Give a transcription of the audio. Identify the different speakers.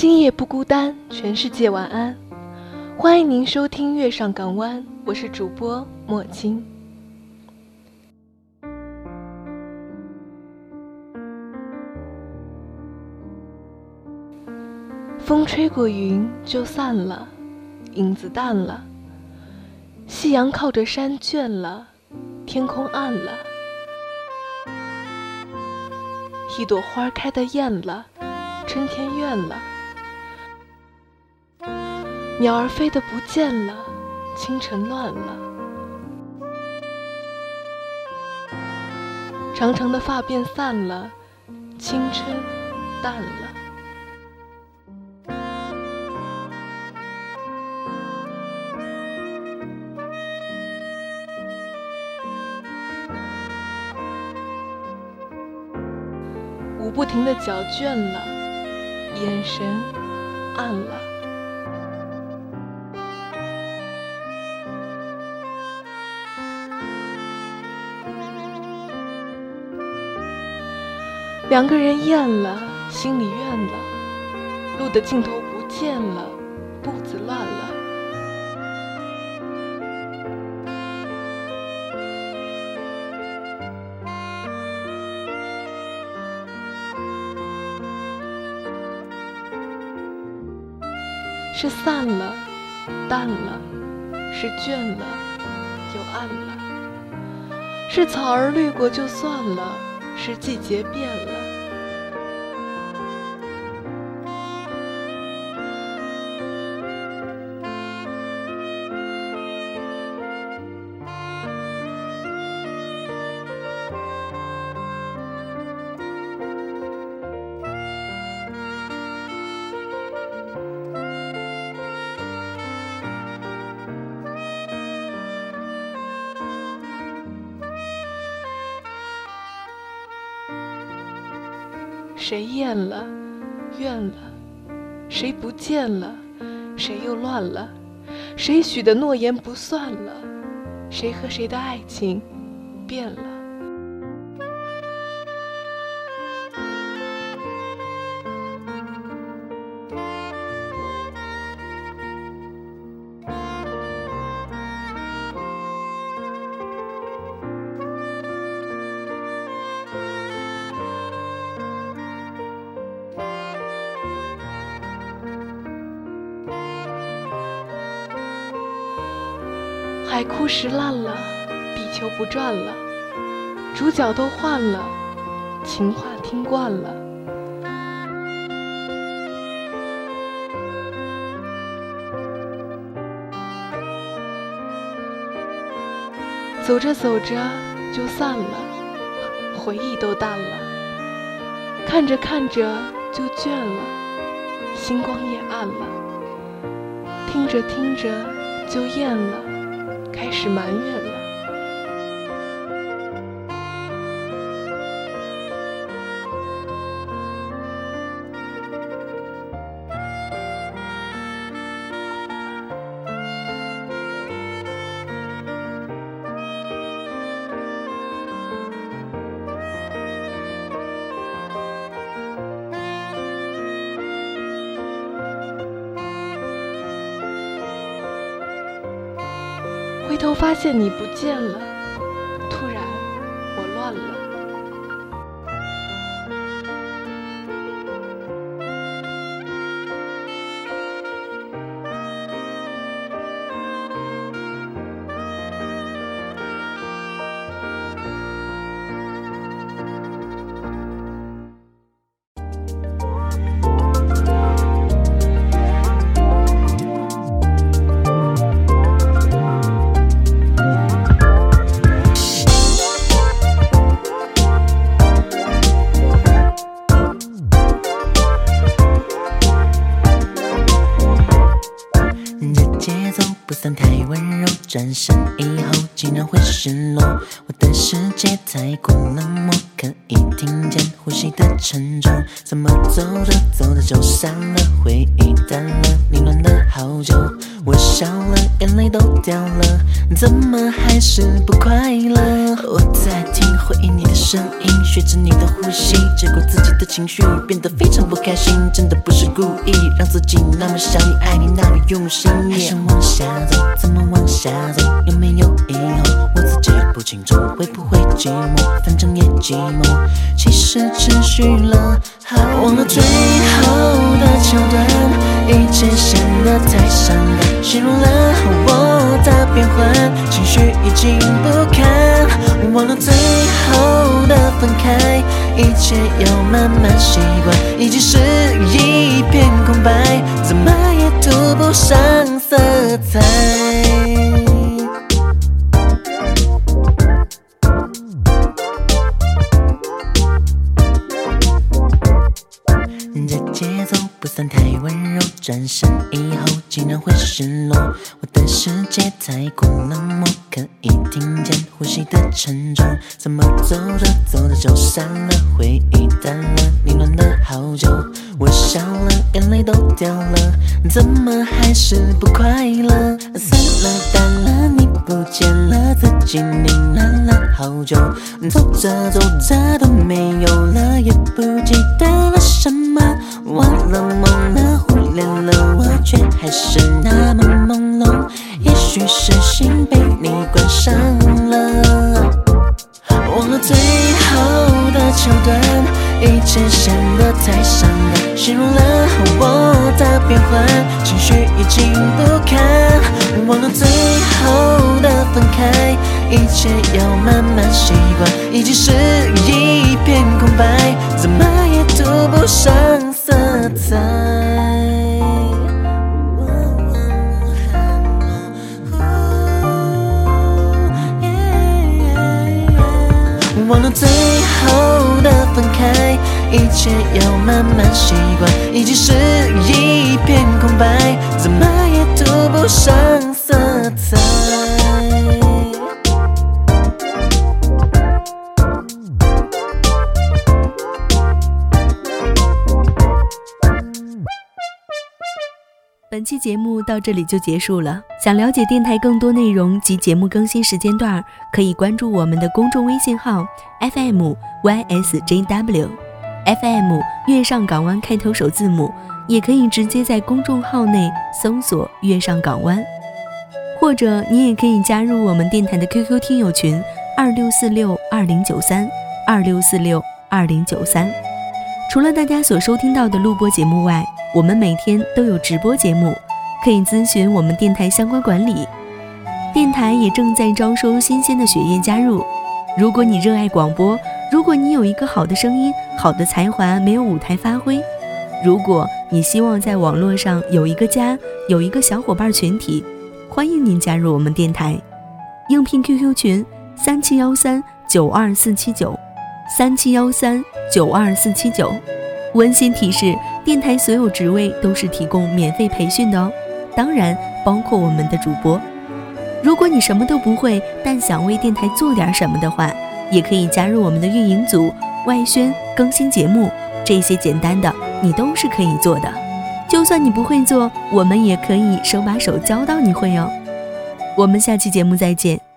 Speaker 1: 今夜不孤单，全世界晚安。欢迎您收听《月上港湾》，我是主播莫青。风吹过云就散了，影子淡了。夕阳靠着山倦了，天空暗了。一朵花开的艳了，春天怨了。鸟儿飞得不见了，清晨乱了。长长的发辫散了，青春淡了。舞不停的脚倦了，眼神暗了。两个人厌了，心里怨了，路的尽头不见了，步子乱了。是散了，淡了，是倦了，又暗了。是草儿绿过就算了，是季节变了。谁厌了，怨了，谁不见了，谁又乱了，谁许的诺言不算了，谁和谁的爱情变了。海枯石烂了，地球不转了，主角都换了，情话听惯了。走着走着就散了，回忆都淡了；看着看着就倦了，星光也暗了；听着听着就厌了。开始埋怨了。都发现你不见了，太温柔
Speaker 2: 转身以后竟然会失落，世界太过冷漠，可以听见呼吸的沉重，怎么走着走着就散了？回忆淡了，你乱了好久。我笑了，眼泪都掉了，怎么还是不快乐？我在听回忆你的声音，学着你的呼吸，结果自己的情绪变得非常不开心。真的不是故意，让自己那么想你，爱你那么用心。还想往下走，怎么往下走？有没有以后？我自己不清楚，会不会寂寞？反正也寂寞。其实持续了好，忘了最后的桥段，一切显得太伤感。形容了我的变幻，情绪已经不堪。忘了最后的分开，一切要慢慢习惯。已经是一片空白，怎么也涂不上色彩。转身以后竟然会失落。我的世界太过冷漠，可以听见呼吸的沉重。怎么走着走着就散了？回忆淡了，凌乱了好久。我笑了，眼泪都掉了，怎么还是不快乐？散了淡了，你不见了，自己凌乱了好久。走着走着都没有了，也不记得了什么，忘了一切显得太伤感。形容了我的变换，情绪已经不堪。忘了最后的分开，一切要慢慢习惯。已经是一片空白，怎么也涂不上色彩。忘了最后的分开，一切要慢慢习惯。已经是一片空白，怎么也涂不上色彩。
Speaker 3: 本期节目到这里就结束了。想了解电台更多内容及节目更新时间段，可以关注我们的公众微信号 FM YSJW FM 月上港湾开头首字母，也可以直接在公众号内搜索“月上港湾”，或者你也可以加入我们电台的 QQ 听友群二六四六二零九三二六四六二零九三。除了大家所收听到的录播节目外，我们每天都有直播节目，可以咨询我们电台相关管理。电台也正在招收新鲜的血液加入。如果你热爱广播，如果你有一个好的声音、好的才华没有舞台发挥，如果你希望在网络上有一个家、有一个小伙伴群体，欢迎您加入我们电台。应聘 QQ 群：三七幺三九二四七九，三七幺三九二四七九。温馨提示：电台所有职位都是提供免费培训的哦，当然包括我们的主播。如果你什么都不会，但想为电台做点什么的话，也可以加入我们的运营组、外宣、更新节目，这些简单的你都是可以做的。就算你不会做，我们也可以手把手教到你会哦。我们下期节目再见。